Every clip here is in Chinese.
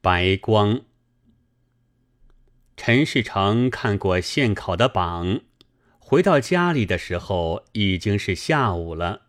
白光。陈世成看过现考的榜，回到家里的时候已经是下午了。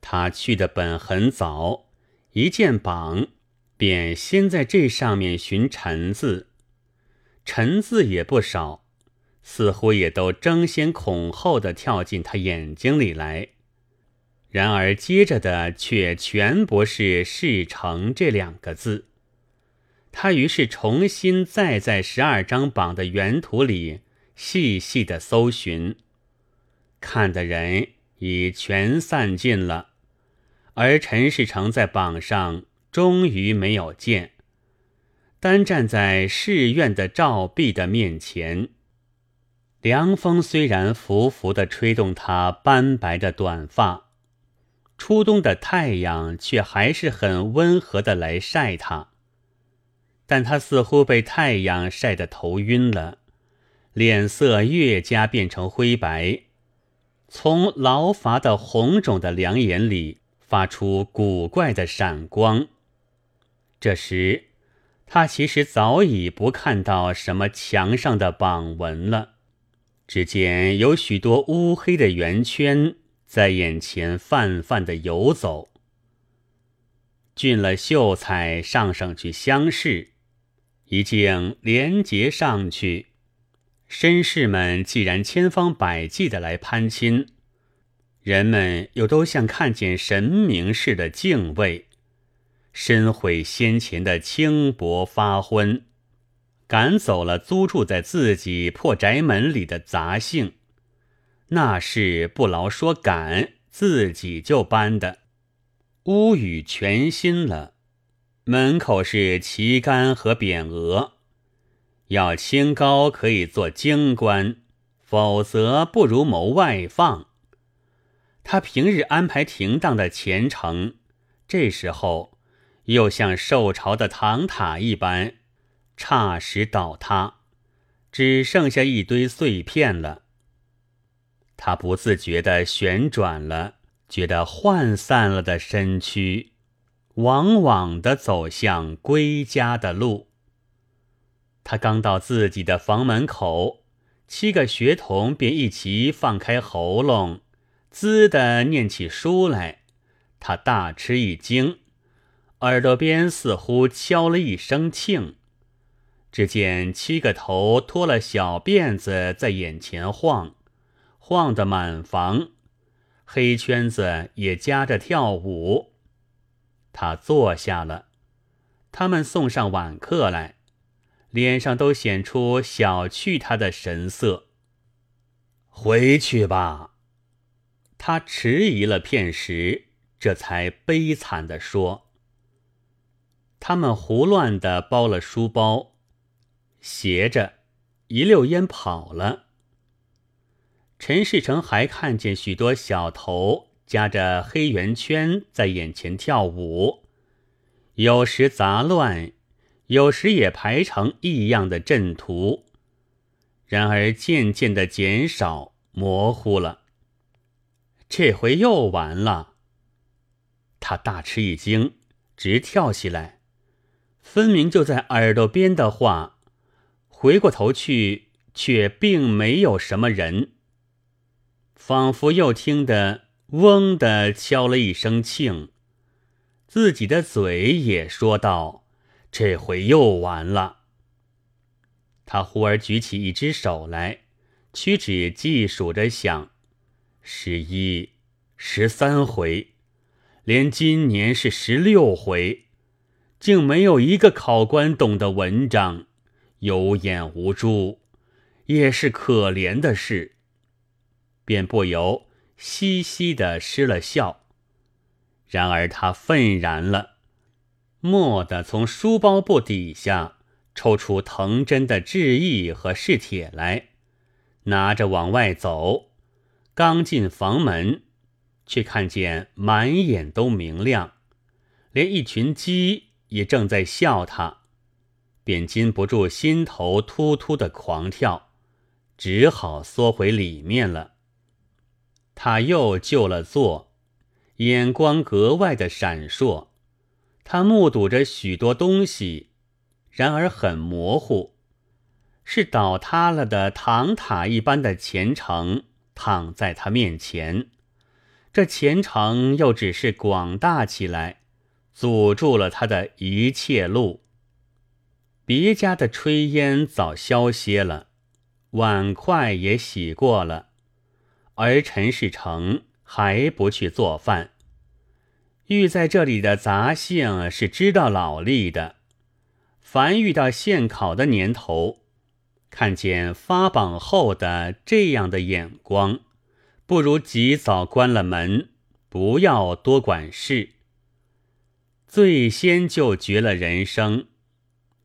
他去的本很早，一见榜，便先在这上面寻陈字，陈字也不少，似乎也都争先恐后的跳进他眼睛里来。然而接着的却全不是“事成”这两个字。他于是重新再在十二张榜的原图里细细的搜寻，看的人已全散尽了，而陈世成在榜上终于没有见，单站在寺院的照壁的面前。凉风虽然拂拂的吹动他斑白的短发。初冬的太阳却还是很温和的来晒他，但他似乎被太阳晒得头晕了，脸色越加变成灰白，从劳乏的红肿的两眼里发出古怪的闪光。这时，他其实早已不看到什么墙上的榜文了，只见有许多乌黑的圆圈。在眼前泛泛的游走，俊了秀才上上去相视，一径连结上去。绅士们既然千方百计的来攀亲，人们又都像看见神明似的敬畏，深悔先前的轻薄发昏，赶走了租住在自己破宅门里的杂姓。那是不劳说赶，自己就搬的。屋宇全新了，门口是旗杆和匾额。要清高可以做京官，否则不如谋外放。他平日安排停当的前程，这时候又像受潮的唐塔一般，霎时倒塌，只剩下一堆碎片了。他不自觉地旋转了，觉得涣散了的身躯，往往的走向归家的路。他刚到自己的房门口，七个学童便一齐放开喉咙，滋地念起书来。他大吃一惊，耳朵边似乎敲了一声磬。只见七个头拖了小辫子在眼前晃。晃得满房，黑圈子也夹着跳舞。他坐下了，他们送上晚课来，脸上都显出小觑他的神色。回去吧。他迟疑了片时，这才悲惨地说：“他们胡乱的包了书包，斜着一溜烟跑了。”陈世成还看见许多小头夹着黑圆圈在眼前跳舞，有时杂乱，有时也排成异样的阵图，然而渐渐的减少模糊了。这回又完了。他大吃一惊，直跳起来，分明就在耳朵边的话，回过头去却并没有什么人。仿佛又听得“嗡”的敲了一声磬，自己的嘴也说道：“这回又完了。”他忽而举起一只手来，屈指计数着想：十一、十三回，连今年是十六回，竟没有一个考官懂得文章，有眼无珠，也是可怜的事。便不由嘻嘻的失了笑，然而他愤然了，蓦地从书包布底下抽出藤真的制意和试帖来，拿着往外走。刚进房门，却看见满眼都明亮，连一群鸡也正在笑他，便禁不住心头突突的狂跳，只好缩回里面了。他又就了坐，眼光格外的闪烁。他目睹着许多东西，然而很模糊，是倒塌了的唐塔一般的前程躺在他面前，这前程又只是广大起来，阻住了他的一切路。别家的炊烟早消歇了，碗筷也洗过了，而陈世成还不去做饭。遇在这里的杂姓是知道老历的。凡遇到现考的年头，看见发榜后的这样的眼光，不如及早关了门，不要多管事。最先就绝了人生，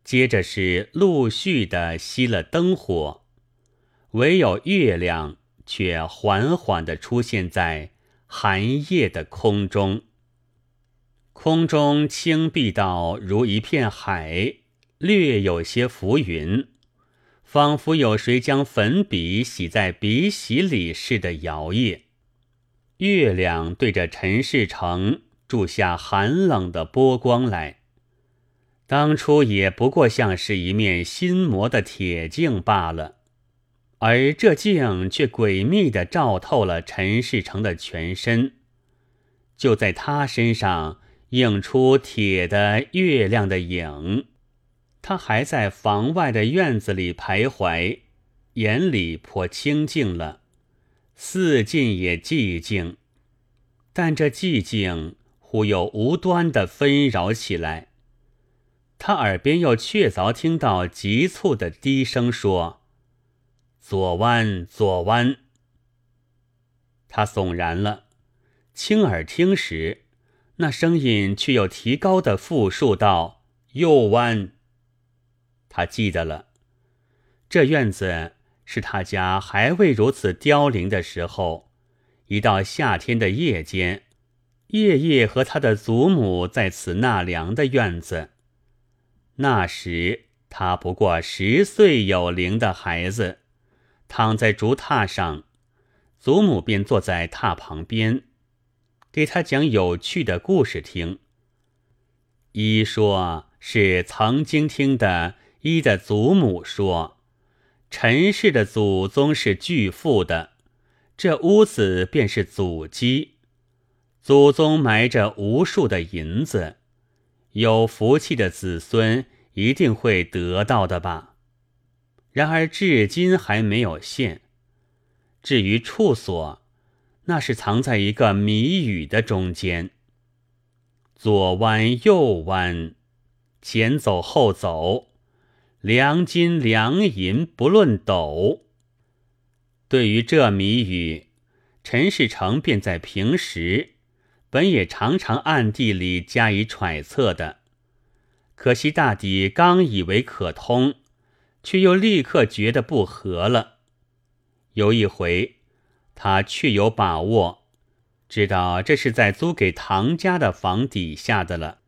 接着是陆续的熄了灯火，唯有月亮却缓缓的出现在寒夜的空中，空中青碧到如一片海。略有些浮云，仿佛有谁将粉笔洗在笔洗里似的摇曳。月亮对着陈世成注下寒冷的波光来，当初也不过像是一面新磨的铁镜罢了，而这镜却诡秘地照透了陈世成的全身，就在他身上映出铁的月亮的影。他还在房外的院子里徘徊，眼里颇清静了，四近也寂静，但这寂静忽又无端的纷扰起来。他耳边又确凿听到急促的低声说：“左弯，左弯。”他悚然了，亲耳听时，那声音却又提高的复述道：“右弯。”他记得了，这院子是他家还未如此凋零的时候，一到夏天的夜间，夜夜和他的祖母在此纳凉的院子。那时他不过十岁有龄的孩子，躺在竹榻上，祖母便坐在榻旁边，给他讲有趣的故事听。一说是曾经听的。一的祖母说：“陈氏的祖宗是巨富的，这屋子便是祖基。祖宗埋着无数的银子，有福气的子孙一定会得到的吧？然而至今还没有现。至于处所，那是藏在一个谜语的中间。左弯右弯，前走后走。”良金良银不论斗。对于这谜语，陈世成便在平时本也常常暗地里加以揣测的，可惜大抵刚以为可通，却又立刻觉得不合了。有一回，他确有把握，知道这是在租给唐家的房底下的了。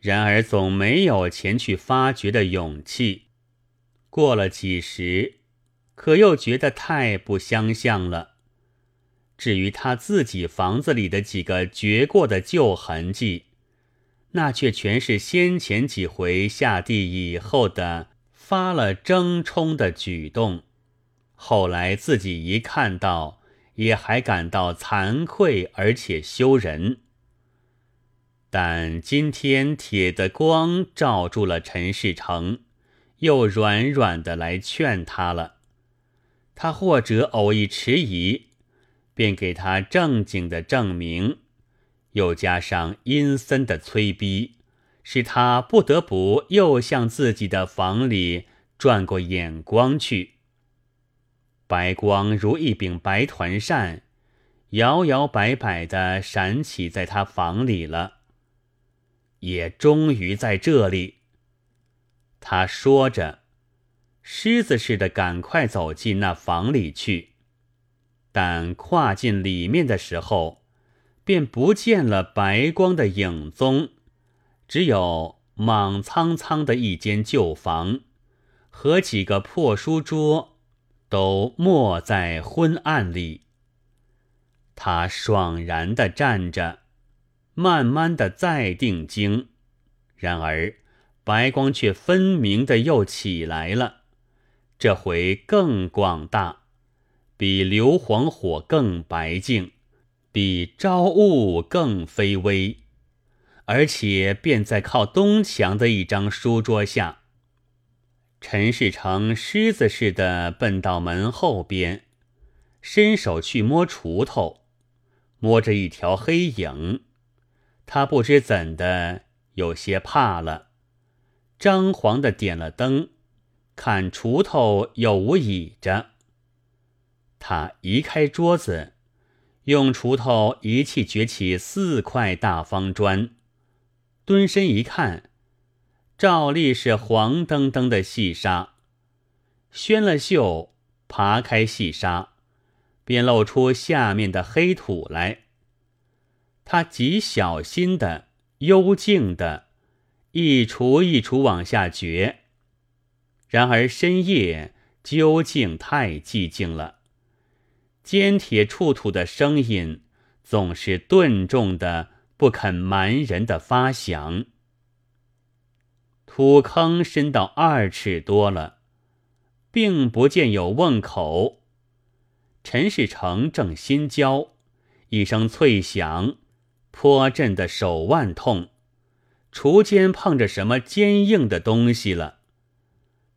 然而总没有前去发掘的勇气。过了几时，可又觉得太不相像了。至于他自己房子里的几个掘过的旧痕迹，那却全是先前几回下地以后的发了争冲的举动。后来自己一看到，也还感到惭愧而且羞人。但今天铁的光照住了陈世成，又软软的来劝他了。他或者偶一迟疑，便给他正经的证明，又加上阴森的催逼，使他不得不又向自己的房里转过眼光去。白光如一柄白团扇，摇摇摆摆的闪起在他房里了。也终于在这里，他说着，狮子似的赶快走进那房里去。但跨进里面的时候，便不见了白光的影踪，只有莽苍苍的一间旧房和几个破书桌，都没在昏暗里。他爽然的站着。慢慢的再定睛，然而白光却分明的又起来了，这回更广大，比硫磺火更白净，比朝雾更飞微，而且便在靠东墙的一张书桌下。陈世成狮子似的奔到门后边，伸手去摸锄头，摸着一条黑影，他不知怎的有些怕了。张皇的点了灯，看锄头有无倚着。他移开桌子，用锄头一气掘起四块大方砖，蹲身一看，照例是黄澄澄的细沙。宣了袖，扒开细沙，便露出下面的黑土来。他极小心的、幽静的。一锄一锄往下掘，然而深夜究竟太寂静了，尖铁触土的声音总是钝重的，不肯瞒人的发响。土坑深到二尺多了，并不见有瓮口。陈世成正心焦，一声脆响，颇震得手腕痛。锄尖碰着什么坚硬的东西了，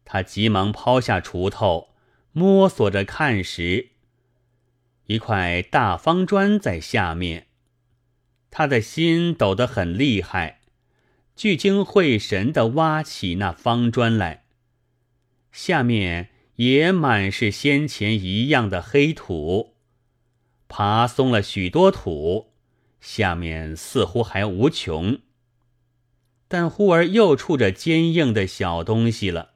他急忙抛下锄头，摸索着看时，一块大方砖在下面。他的心抖得很厉害，聚精会神地挖起那方砖来，下面也满是先前一样的黑土，爬松了许多土，下面似乎还无穷。但忽而又触着坚硬的小东西了，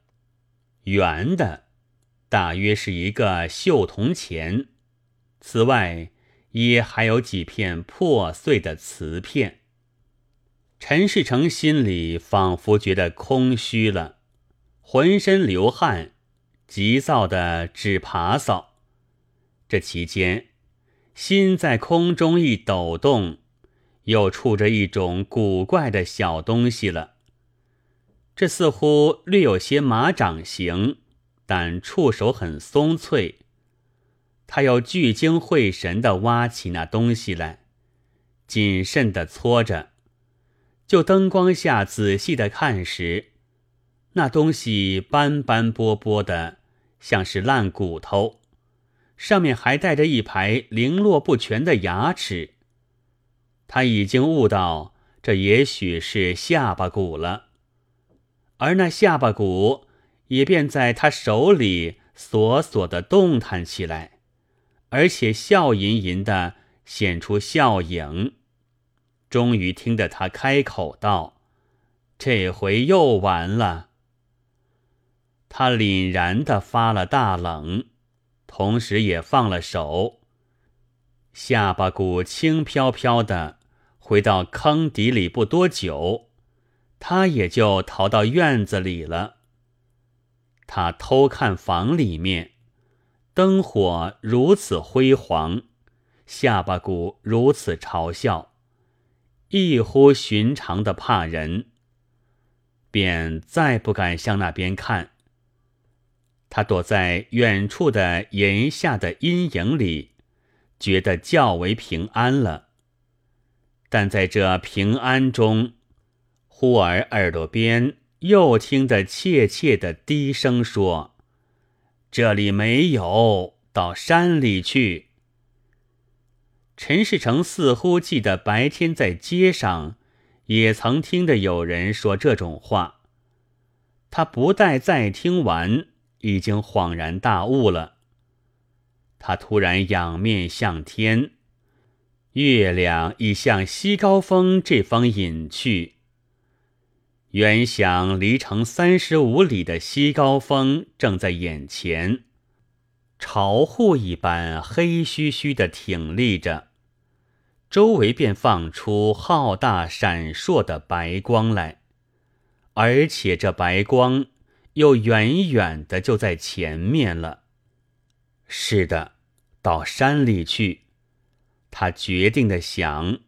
圆的，大约是一个绣铜钱。此外，也还有几片破碎的瓷片。陈世成心里仿佛觉得空虚了，浑身流汗，急躁的直爬扫。这期间，心在空中一抖动。又触着一种古怪的小东西了，这似乎略有些马掌形，但触手很松脆。他又聚精会神地挖起那东西来，谨慎地搓着。就灯光下仔细地看时，那东西斑斑驳驳的，像是烂骨头，上面还带着一排零落不全的牙齿。他已经悟到，这也许是下巴骨了，而那下巴骨也便在他手里索索的动弹起来，而且笑吟吟的显出笑影。终于听得他开口道：“这回又完了。”他凛然的发了大冷，同时也放了手。下巴骨轻飘飘的。回到坑底里不多久，他也就逃到院子里了。他偷看房里面，灯火如此辉煌，下巴骨如此嘲笑，异乎寻常的怕人，便再不敢向那边看。他躲在远处的檐下的阴影里，觉得较为平安了。但在这平安中，忽而耳朵边又听得怯怯的低声说：“这里没有，到山里去。”陈世成似乎记得白天在街上也曾听得有人说这种话。他不待再听完，已经恍然大悟了。他突然仰面向天。月亮已向西高峰这方隐去，原想离城三十五里的西高峰正在眼前，巢户一般黑黢黢的挺立着，周围便放出浩大闪烁的白光来，而且这白光又远远的就在前面了。是的，到山里去。他决定的想，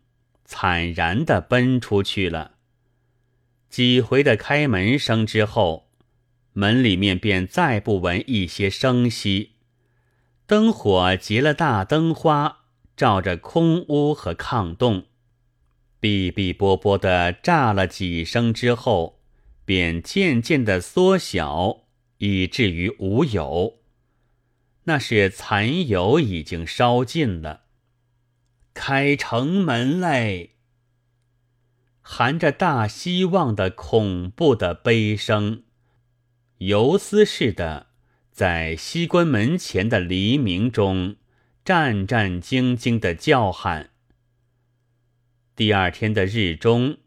惨然的奔出去了。几回的开门声之后，门里面便再不闻一些声息。灯火结了大灯花，照着空屋和炕洞，哔哔啵啵的炸了几声之后，便渐渐的缩小，以至于无有。那是残油已经烧尽了。开城门嘞！含着大希望的恐怖的悲声，游丝似的。在西关门前的黎明中，战战兢兢的叫喊。第二天的日中，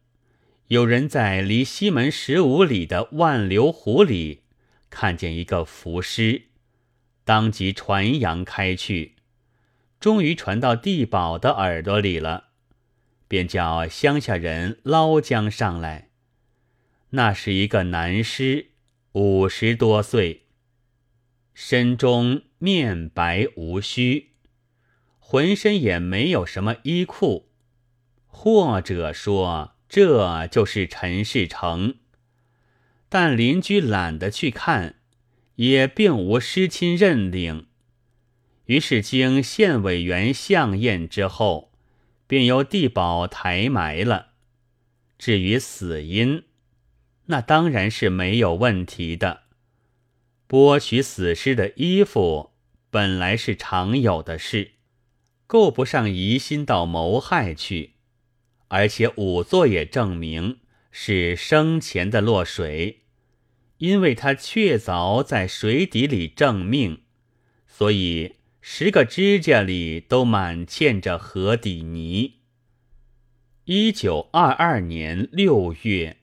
有人在离西门十五里的万流湖里看见一个浮尸，当即传扬开去，终于传到地保的耳朵里了，便叫乡下人捞将上来。那是一个男尸，五十多岁。身中面白无须，浑身也没有什么衣裤，或者说这就是陈世成。但邻居懒得去看，也并无失亲认领，于是经县委员相验之后，便由地保抬埋了。至于死因，那当然是没有问题的。剥取死尸的衣服本来是常有的事，够不上疑心到谋害去。而且仵作也证明是生前的落水，因为他确凿在水底里证命，所以十个指甲里都满嵌着河底泥。一九二二年六月。